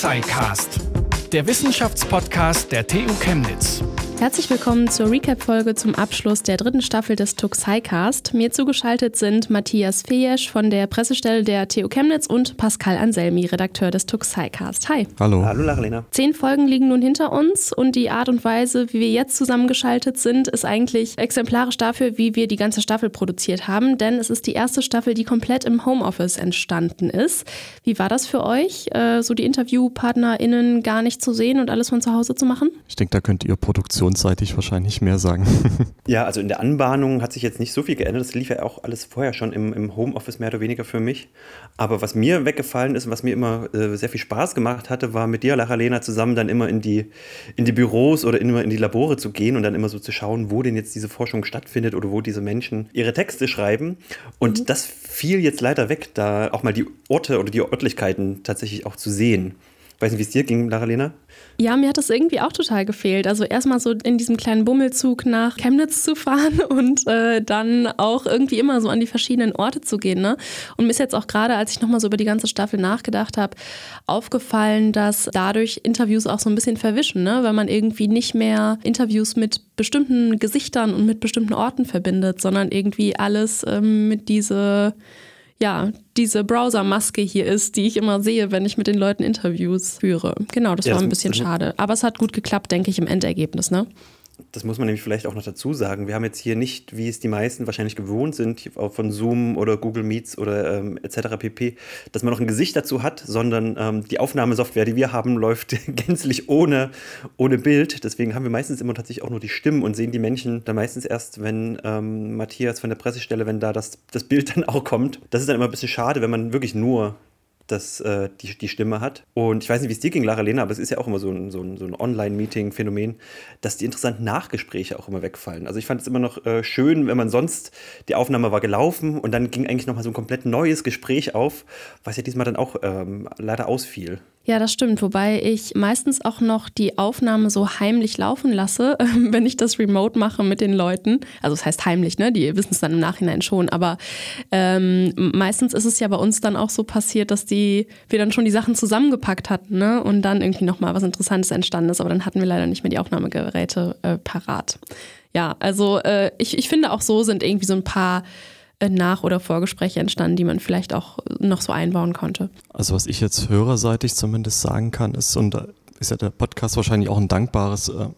Tuxicast, der Wissenschaftspodcast der TU Chemnitz. Herzlich willkommen zur Recap-Folge zum Abschluss der dritten Staffel des Tuxicast. Mir zugeschaltet sind Matthias Fejesch von der Pressestelle der TU Chemnitz und Pascal Anselmi, Redakteur des Tuxicast. Hi. Hallo. Hallo, Laralena. Zehn Folgen liegen nun hinter uns und die Art und Weise, wie wir jetzt zusammengeschaltet sind, ist eigentlich exemplarisch dafür, wie wir die ganze Staffel produziert haben, denn es ist die erste Staffel, die komplett im Homeoffice entstanden ist. Wie war das für euch, äh, so die InterviewpartnerInnen gar nicht zu sehen und alles von zu Hause zu machen? Ich denke, da könnt ihr Produktion produktionsseitig wahrscheinlich mehr sagen. ja, also in der Anbahnung hat sich jetzt nicht so viel geändert. Das lief ja auch alles vorher schon im, im Homeoffice mehr oder weniger für mich. Aber was mir weggefallen ist, was mir immer äh, sehr viel Spaß gemacht hatte, war mit dir, Lachalena, zusammen dann immer in die, in die Büros oder immer in die Labore zu gehen und dann immer so zu schauen, wo denn jetzt diese Forschung stattfindet oder wo diese Menschen ihre Texte schreiben. Und mhm. das fiel jetzt leider weg, da auch mal die Orte oder die Örtlichkeiten tatsächlich auch zu sehen. Weiß nicht, wie es dir ging, Lara-Lena? Ja, mir hat das irgendwie auch total gefehlt. Also erstmal so in diesem kleinen Bummelzug nach Chemnitz zu fahren und äh, dann auch irgendwie immer so an die verschiedenen Orte zu gehen. Ne? Und mir ist jetzt auch gerade, als ich nochmal so über die ganze Staffel nachgedacht habe, aufgefallen, dass dadurch Interviews auch so ein bisschen verwischen, ne? weil man irgendwie nicht mehr Interviews mit bestimmten Gesichtern und mit bestimmten Orten verbindet, sondern irgendwie alles ähm, mit diese ja, diese Browser-Maske hier ist, die ich immer sehe, wenn ich mit den Leuten Interviews führe. Genau, das ja, war ein bisschen schade. Aber es hat gut geklappt, denke ich, im Endergebnis, ne? Das muss man nämlich vielleicht auch noch dazu sagen. Wir haben jetzt hier nicht, wie es die meisten wahrscheinlich gewohnt sind, von Zoom oder Google Meets oder ähm, etc. pp., dass man noch ein Gesicht dazu hat, sondern ähm, die Aufnahmesoftware, die wir haben, läuft gänzlich ohne, ohne Bild. Deswegen haben wir meistens immer tatsächlich auch nur die Stimmen und sehen die Menschen dann meistens erst, wenn ähm, Matthias von der Pressestelle, wenn da das, das Bild dann auch kommt. Das ist dann immer ein bisschen schade, wenn man wirklich nur das, äh, die, die Stimme hat. Und ich weiß nicht, wie es dir ging, Lara Lena, aber es ist ja auch immer so ein, so ein, so ein Online-Meeting-Phänomen, dass die interessanten Nachgespräche auch immer wegfallen. Also ich fand es immer noch äh, schön, wenn man sonst, die Aufnahme war gelaufen und dann ging eigentlich nochmal so ein komplett neues Gespräch auf, was ja diesmal dann auch ähm, leider ausfiel. Ja, das stimmt. Wobei ich meistens auch noch die Aufnahme so heimlich laufen lasse, wenn ich das remote mache mit den Leuten. Also es das heißt heimlich, ne? Die wissen es dann im Nachhinein schon. Aber ähm, meistens ist es ja bei uns dann auch so passiert, dass die, wir dann schon die Sachen zusammengepackt hatten, ne? Und dann irgendwie nochmal was Interessantes entstanden ist. Aber dann hatten wir leider nicht mehr die Aufnahmegeräte äh, parat. Ja, also äh, ich, ich finde auch so sind irgendwie so ein paar nach- oder Vorgespräche entstanden, die man vielleicht auch noch so einbauen konnte? Also was ich jetzt hörerseitig zumindest sagen kann, ist, und ist ja der Podcast wahrscheinlich auch ein dankbares äh,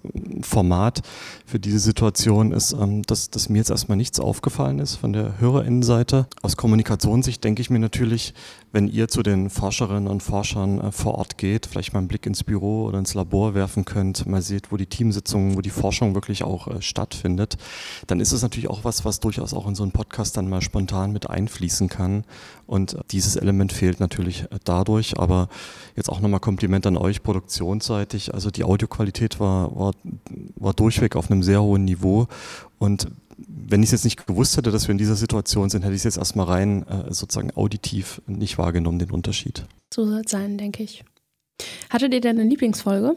Format für diese Situation, ist, ähm, dass, dass mir jetzt erstmal nichts aufgefallen ist von der Hörerinnenseite. Aus Kommunikationssicht denke ich mir natürlich, wenn ihr zu den Forscherinnen und Forschern äh, vor Ort geht, vielleicht mal einen Blick ins Büro oder ins Labor werfen könnt, mal seht, wo die Teamsitzungen, wo die Forschung wirklich auch äh, stattfindet, dann ist es natürlich auch was, was durchaus auch in so einen Podcast dann mal spontan mit einfließen kann. Und dieses Element fehlt natürlich äh, dadurch, aber jetzt auch nochmal Kompliment an euch, produktionsseitig. Also die Audioqualität war, war, war durchweg auf einem sehr hohen Niveau und wenn ich es jetzt nicht gewusst hätte, dass wir in dieser Situation sind, hätte ich es jetzt erstmal rein äh, sozusagen auditiv nicht wahrgenommen, den Unterschied. So soll es sein, denke ich. Hattet ihr denn eine Lieblingsfolge?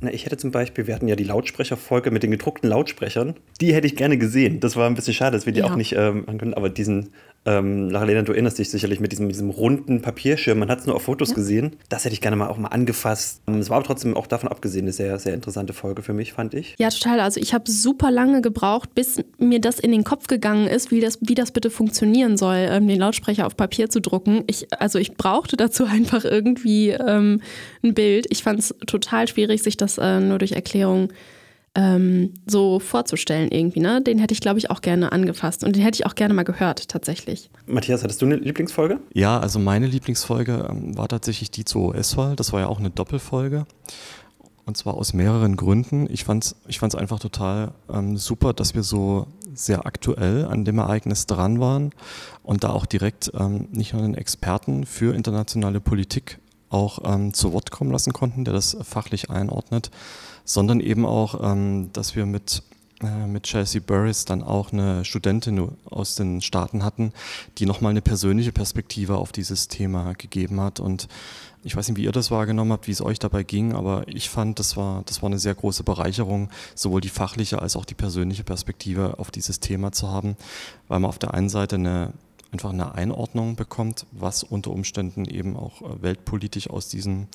Na, ich hätte zum Beispiel, wir hatten ja die Lautsprecherfolge mit den gedruckten Lautsprechern. Die hätte ich gerne gesehen. Das war ein bisschen schade, dass wir die ja. auch nicht ähm, können. Aber diesen ähm, Lena, du erinnerst dich sicherlich mit diesem, diesem runden Papierschirm. Man hat es nur auf Fotos ja. gesehen. Das hätte ich gerne mal auch mal angefasst. Ähm, es war aber trotzdem auch davon abgesehen eine sehr, sehr interessante Folge für mich, fand ich. Ja, total. Also ich habe super lange gebraucht, bis mir das in den Kopf gegangen ist, wie das, wie das bitte funktionieren soll, ähm, den Lautsprecher auf Papier zu drucken. Ich, also ich brauchte dazu einfach irgendwie ähm, ein Bild. Ich fand es total schwierig, sich das äh, nur durch Erklärung ähm, so vorzustellen irgendwie. Ne? Den hätte ich, glaube ich, auch gerne angefasst und den hätte ich auch gerne mal gehört, tatsächlich. Matthias, hattest du eine Lieblingsfolge? Ja, also meine Lieblingsfolge ähm, war tatsächlich die zur OS-Wahl. Das war ja auch eine Doppelfolge. Und zwar aus mehreren Gründen. Ich fand es ich fand's einfach total ähm, super, dass wir so sehr aktuell an dem Ereignis dran waren und da auch direkt ähm, nicht nur einen Experten für internationale Politik auch ähm, zu Wort kommen lassen konnten, der das fachlich einordnet, sondern eben auch, ähm, dass wir mit äh, mit Chelsea Burris dann auch eine Studentin aus den Staaten hatten, die nochmal eine persönliche Perspektive auf dieses Thema gegeben hat. Und ich weiß nicht, wie ihr das wahrgenommen habt, wie es euch dabei ging, aber ich fand, das war, das war eine sehr große Bereicherung, sowohl die fachliche als auch die persönliche Perspektive auf dieses Thema zu haben, weil man auf der einen Seite eine einfach eine Einordnung bekommt, was unter Umständen eben auch äh, weltpolitisch aus, diesen,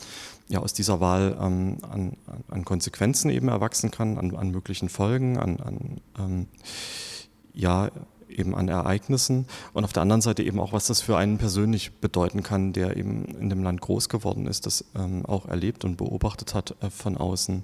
ja, aus dieser Wahl ähm, an, an, Konsequenzen eben erwachsen kann, an, an möglichen Folgen, an, an ähm, ja, eben an Ereignissen und auf der anderen Seite eben auch, was das für einen persönlich bedeuten kann, der eben in dem Land groß geworden ist, das ähm, auch erlebt und beobachtet hat äh, von außen.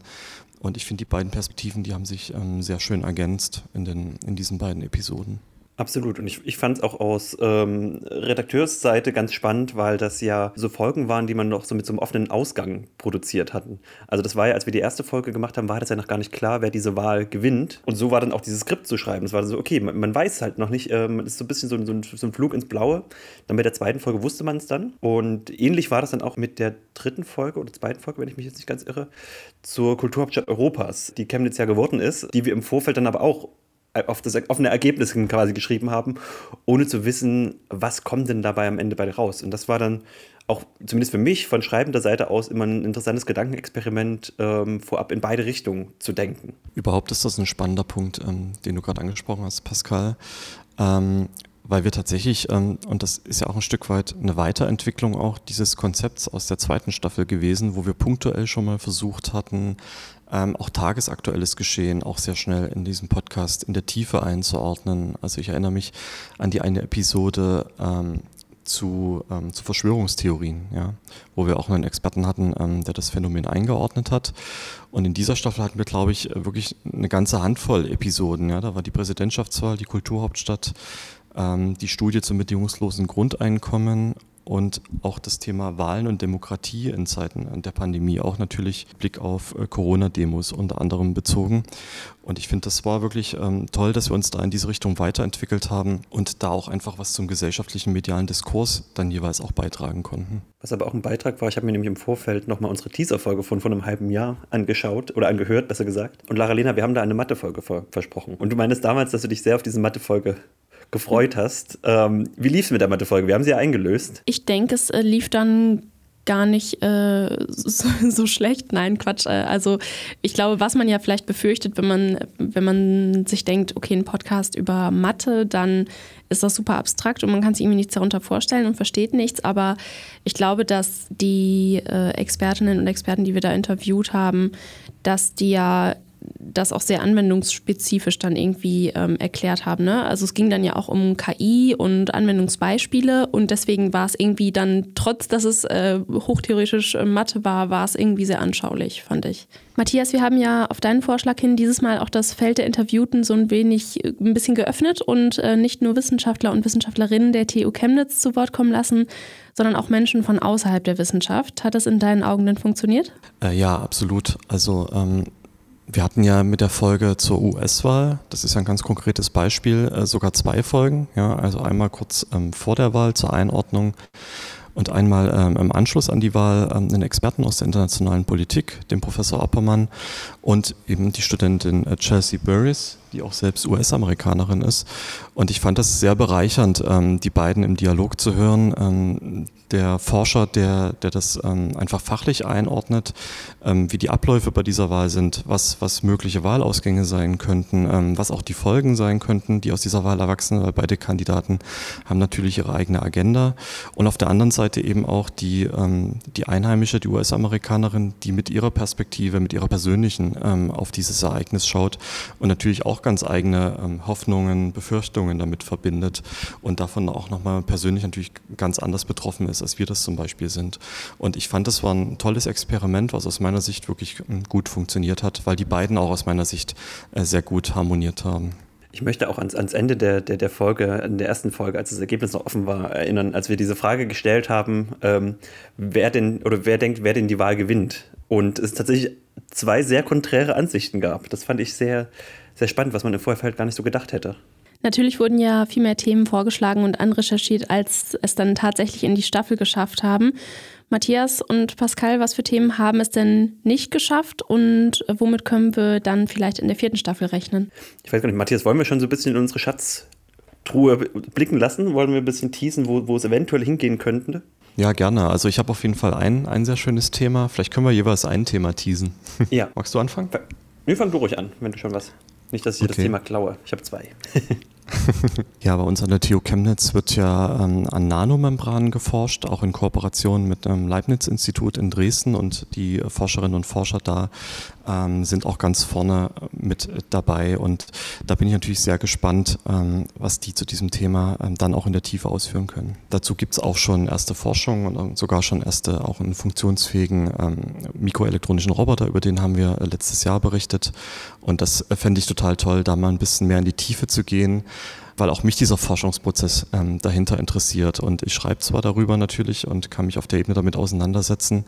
Und ich finde, die beiden Perspektiven, die haben sich ähm, sehr schön ergänzt in, den, in diesen beiden Episoden. Absolut. Und ich, ich fand es auch aus ähm, Redakteursseite ganz spannend, weil das ja so Folgen waren, die man noch so mit so einem offenen Ausgang produziert hatten. Also das war ja, als wir die erste Folge gemacht haben, war das ja noch gar nicht klar, wer diese Wahl gewinnt. Und so war dann auch dieses Skript zu schreiben. Es war so, okay, man, man weiß halt noch nicht, ähm, ist so ein bisschen so, so, ein, so ein Flug ins Blaue. Dann bei der zweiten Folge wusste man es dann. Und ähnlich war das dann auch mit der dritten Folge oder zweiten Folge, wenn ich mich jetzt nicht ganz irre, zur Kulturhauptstadt Europas, die Chemnitz ja geworden ist, die wir im Vorfeld dann aber auch auf das offene Ergebnis quasi geschrieben haben, ohne zu wissen, was kommt denn dabei am Ende bei raus. Und das war dann auch zumindest für mich von schreibender Seite aus immer ein interessantes Gedankenexperiment, ähm, vorab in beide Richtungen zu denken. Überhaupt ist das ein spannender Punkt, ähm, den du gerade angesprochen hast, Pascal. Ähm, weil wir tatsächlich, ähm, und das ist ja auch ein Stück weit eine Weiterentwicklung auch dieses Konzepts aus der zweiten Staffel gewesen, wo wir punktuell schon mal versucht hatten, ähm, auch tagesaktuelles Geschehen auch sehr schnell in diesem Podcast in der Tiefe einzuordnen. Also ich erinnere mich an die eine Episode ähm, zu, ähm, zu Verschwörungstheorien, ja, wo wir auch einen Experten hatten, ähm, der das Phänomen eingeordnet hat. Und in dieser Staffel hatten wir, glaube ich, wirklich eine ganze Handvoll Episoden. Ja. Da war die Präsidentschaftswahl, die Kulturhauptstadt, die Studie zum bedingungslosen Grundeinkommen und auch das Thema Wahlen und Demokratie in Zeiten der Pandemie, auch natürlich Blick auf äh, Corona-Demos unter anderem bezogen. Und ich finde, das war wirklich ähm, toll, dass wir uns da in diese Richtung weiterentwickelt haben und da auch einfach was zum gesellschaftlichen medialen Diskurs dann jeweils auch beitragen konnten. Was aber auch ein Beitrag war, ich habe mir nämlich im Vorfeld nochmal unsere Teaser-Folge von vor einem halben Jahr angeschaut oder angehört, besser gesagt. Und Lara Lena, wir haben da eine Mathe-Folge versprochen. Und du meinst damals, dass du dich sehr auf diese Mathe-Folge gefreut hast. Ähm, wie lief es mit der Mathe-Folge? Wir haben sie ja eingelöst. Ich denke, es äh, lief dann gar nicht äh, so, so, schlecht. Nein, Quatsch. Äh, also ich glaube, was man ja vielleicht befürchtet, wenn man, wenn man sich denkt, okay, ein Podcast über Mathe, dann ist das super abstrakt und man kann sich irgendwie nichts darunter vorstellen und versteht nichts. Aber ich glaube, dass die äh, Expertinnen und Experten, die wir da interviewt haben, dass die ja das auch sehr anwendungsspezifisch dann irgendwie ähm, erklärt haben. Ne? Also es ging dann ja auch um KI und Anwendungsbeispiele und deswegen war es irgendwie dann, trotz dass es äh, hochtheoretisch äh, Mathe war, war es irgendwie sehr anschaulich, fand ich. Matthias, wir haben ja auf deinen Vorschlag hin dieses Mal auch das Feld der Interviewten so ein wenig äh, ein bisschen geöffnet und äh, nicht nur Wissenschaftler und Wissenschaftlerinnen der TU Chemnitz zu Wort kommen lassen, sondern auch Menschen von außerhalb der Wissenschaft. Hat das in deinen Augen denn funktioniert? Äh, ja, absolut. Also ähm wir hatten ja mit der Folge zur US-Wahl, das ist ja ein ganz konkretes Beispiel, äh, sogar zwei Folgen. Ja, also einmal kurz ähm, vor der Wahl zur Einordnung und einmal ähm, im Anschluss an die Wahl ähm, einen Experten aus der internationalen Politik, den Professor Oppermann und eben die Studentin äh, Chelsea Burris, die auch selbst US-Amerikanerin ist. Und ich fand das sehr bereichernd, ähm, die beiden im Dialog zu hören. Ähm, der Forscher, der, der das ähm, einfach fachlich einordnet, ähm, wie die Abläufe bei dieser Wahl sind, was, was mögliche Wahlausgänge sein könnten, ähm, was auch die Folgen sein könnten, die aus dieser Wahl erwachsen, weil beide Kandidaten haben natürlich ihre eigene Agenda. Und auf der anderen Seite eben auch die, ähm, die Einheimische, die US-Amerikanerin, die mit ihrer Perspektive, mit ihrer persönlichen auf dieses Ereignis schaut und natürlich auch ganz eigene ähm, Hoffnungen, Befürchtungen damit verbindet und davon auch nochmal persönlich natürlich ganz anders betroffen ist, als wir das zum Beispiel sind. Und ich fand, das war ein tolles Experiment, was aus meiner Sicht wirklich ähm, gut funktioniert hat, weil die beiden auch aus meiner Sicht äh, sehr gut harmoniert haben. Ich möchte auch ans, ans Ende der, der, der Folge, in der ersten Folge, als das Ergebnis noch offen war, erinnern, als wir diese Frage gestellt haben, ähm, wer denn oder wer denkt, wer denn die Wahl gewinnt. Und es tatsächlich zwei sehr konträre Ansichten gab. Das fand ich sehr, sehr spannend, was man im Vorfeld gar nicht so gedacht hätte. Natürlich wurden ja viel mehr Themen vorgeschlagen und anrecherchiert, als es dann tatsächlich in die Staffel geschafft haben. Matthias und Pascal, was für Themen haben es denn nicht geschafft und womit können wir dann vielleicht in der vierten Staffel rechnen? Ich weiß gar nicht, Matthias, wollen wir schon so ein bisschen in unsere Schatztruhe blicken lassen? Wollen wir ein bisschen teasen, wo, wo es eventuell hingehen könnte? Ja, gerne. Also ich habe auf jeden Fall ein, ein sehr schönes Thema. Vielleicht können wir jeweils ein Thema teasen. Ja. Magst du anfangen? Nee, fang du ruhig an, wenn du schon was. Nicht, dass ich okay. das Thema klaue. Ich habe zwei. ja, bei uns an der TU Chemnitz wird ja ähm, an Nanomembranen geforscht, auch in Kooperation mit dem Leibniz-Institut in Dresden und die Forscherinnen und Forscher da ähm, sind auch ganz vorne mit dabei. Und da bin ich natürlich sehr gespannt, ähm, was die zu diesem Thema ähm, dann auch in der Tiefe ausführen können. Dazu gibt es auch schon erste Forschung und sogar schon erste auch einen funktionsfähigen ähm, mikroelektronischen Roboter, über den haben wir letztes Jahr berichtet. Und das fände ich total toll, da mal ein bisschen mehr in die Tiefe zu gehen weil auch mich dieser Forschungsprozess ähm, dahinter interessiert. Und ich schreibe zwar darüber natürlich und kann mich auf der Ebene damit auseinandersetzen,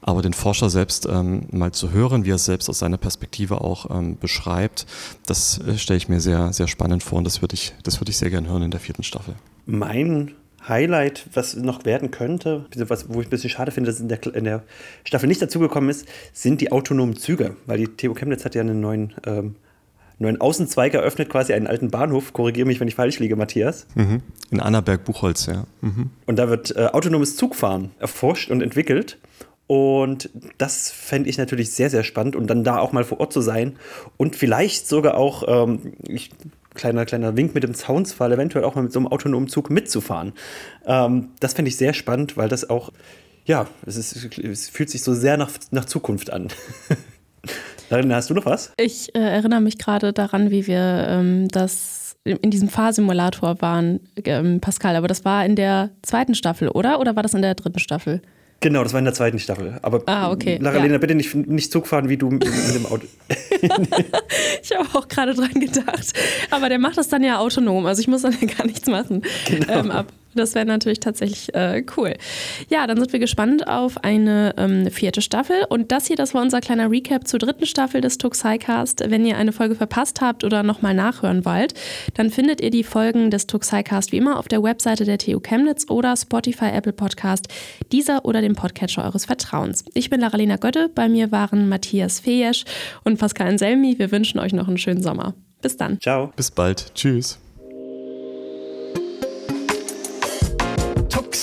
aber den Forscher selbst ähm, mal zu hören, wie er es selbst aus seiner Perspektive auch ähm, beschreibt, das äh, stelle ich mir sehr, sehr spannend vor und das würde ich, das ich sehr gerne hören in der vierten Staffel. Mein Highlight, was noch werden könnte, was, wo ich ein bisschen schade finde, dass es in der, in der Staffel nicht dazugekommen ist, sind die autonomen Züge, weil die TU Chemnitz hat ja einen neuen ähm, nur ein Außenzweig eröffnet quasi einen alten Bahnhof. Korrigiere mich, wenn ich falsch liege, Matthias. Mhm. In Annaberg-Buchholz, ja. Mhm. Und da wird äh, autonomes Zugfahren erforscht und entwickelt. Und das fände ich natürlich sehr, sehr spannend. Und dann da auch mal vor Ort zu sein und vielleicht sogar auch, ähm, ich, kleiner, kleiner Wink mit dem Zaunsfall, eventuell auch mal mit so einem autonomen Zug mitzufahren. Ähm, das fände ich sehr spannend, weil das auch, ja, es, ist, es fühlt sich so sehr nach, nach Zukunft an. Darin hast du noch was? Ich äh, erinnere mich gerade daran, wie wir ähm, das in diesem Fahrsimulator waren, ähm, Pascal, aber das war in der zweiten Staffel, oder? Oder war das in der dritten Staffel? Genau, das war in der zweiten Staffel. Aber ah, okay. Laralena, ja. bitte nicht, nicht Zug fahren, wie du in dem Auto. ich habe auch gerade dran gedacht. Aber der macht das dann ja autonom. Also ich muss dann ja gar nichts machen. Genau. Ähm, ab, das wäre natürlich tatsächlich äh, cool. Ja, dann sind wir gespannt auf eine ähm, vierte Staffel. Und das hier, das war unser kleiner Recap zur dritten Staffel des Tuxicast. Wenn ihr eine Folge verpasst habt oder nochmal nachhören wollt, dann findet ihr die Folgen des Tuxicast wie immer auf der Webseite der TU Chemnitz oder Spotify, Apple Podcast, dieser oder dem Podcatcher eures Vertrauens. Ich bin Laralena Götte, bei mir waren Matthias Fejesch und Pascal Anselmi. Wir wünschen euch noch einen schönen Sommer. Bis dann. Ciao. Bis bald. Tschüss.